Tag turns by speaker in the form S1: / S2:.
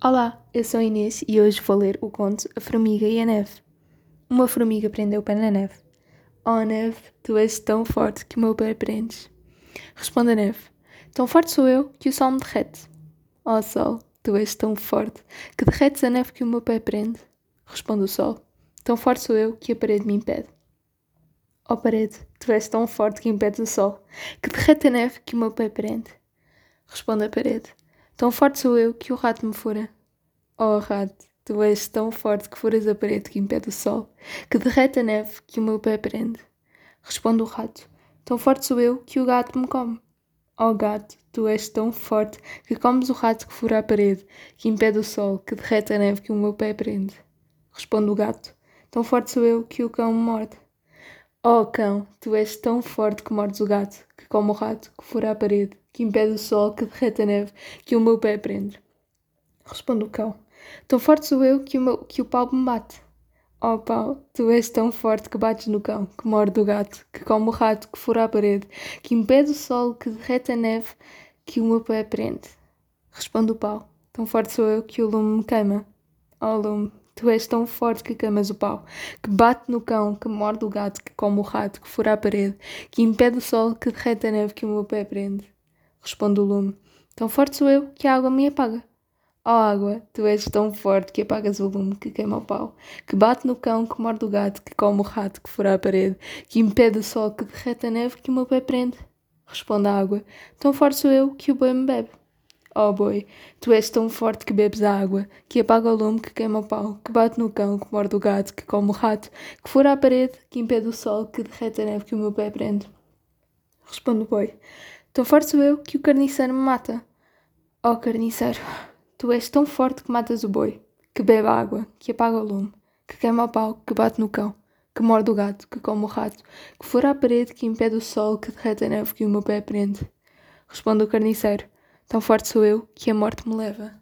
S1: Olá, eu sou Inês e hoje vou ler o conto A Formiga e a Neve. Uma formiga prendeu o pé na neve. Oh, neve, tu és tão forte que o meu pé prendes. Responde a neve. Tão forte sou eu que o sol me derrete. Oh, sol, tu és tão forte que derretes a neve que o meu pé prende. Responde o sol. Tão forte sou eu que a parede me impede. Oh, parede, tu és tão forte que impedes o sol, que derrete a neve que o meu pé prende. Responde a parede. Tão forte sou eu que o rato me fura. Oh, rato, tu és tão forte que furas a parede que impede o sol, que derrete a neve que o meu pé prende. Responde o rato. Tão forte sou eu que o gato me come. Oh, gato, tu és tão forte que comes o rato que fura a parede, que impede o sol, que derrete a neve que o meu pé prende. Responde o gato. Tão forte sou eu que o cão me morde. Oh, cão, tu és tão forte que mordes o gato, que come o rato, que fura a parede, que impede o sol, que derrete a neve, que o meu pé prende. Responde o cão. Tão forte sou eu que o, meu, que o pau me bate. Oh, pau, tu és tão forte que bates no cão, que morde o gato, que come o rato, que fura a parede, que impede o sol, que derrete a neve, que o meu pé prende. Responde o pau. Tão forte sou eu que o lume me queima. Oh, lume, Tu és tão forte que queimas o pau, que bate no cão, que morde o gato, que come o rato, que fura a parede, que impede o sol, que derrete a neve que o meu pé prende. Responde o lume. Tão forte sou eu que a água me apaga. Ó oh, água, tu és tão forte que apagas o lume, que queima o pau, que bate no cão, que morde o gato, que come o rato, que fura a parede, que impede o sol, que derrete a neve que o meu pé prende. Responde a água. Tão forte sou eu que o boi me bebe. Oh boi, tu és tão forte que bebes a água, que apaga o lume, que queima o pau, que bate no cão, que morde o gato, que come o rato, que fura a parede, que impede o sol, que derrete a neve que o meu pé prende. Responde o boi. Tão forte sou eu que o carniceiro me mata. Oh carniceiro, tu és tão forte que matas o boi, que bebe a água, que apaga o lume, que queima o pau, que bate no cão, que morde o gato, que come o rato, que fura a parede, que impede o sol, que derrete a neve que o meu pé prende. Responde o carniceiro. Tão forte sou eu que a morte me leva.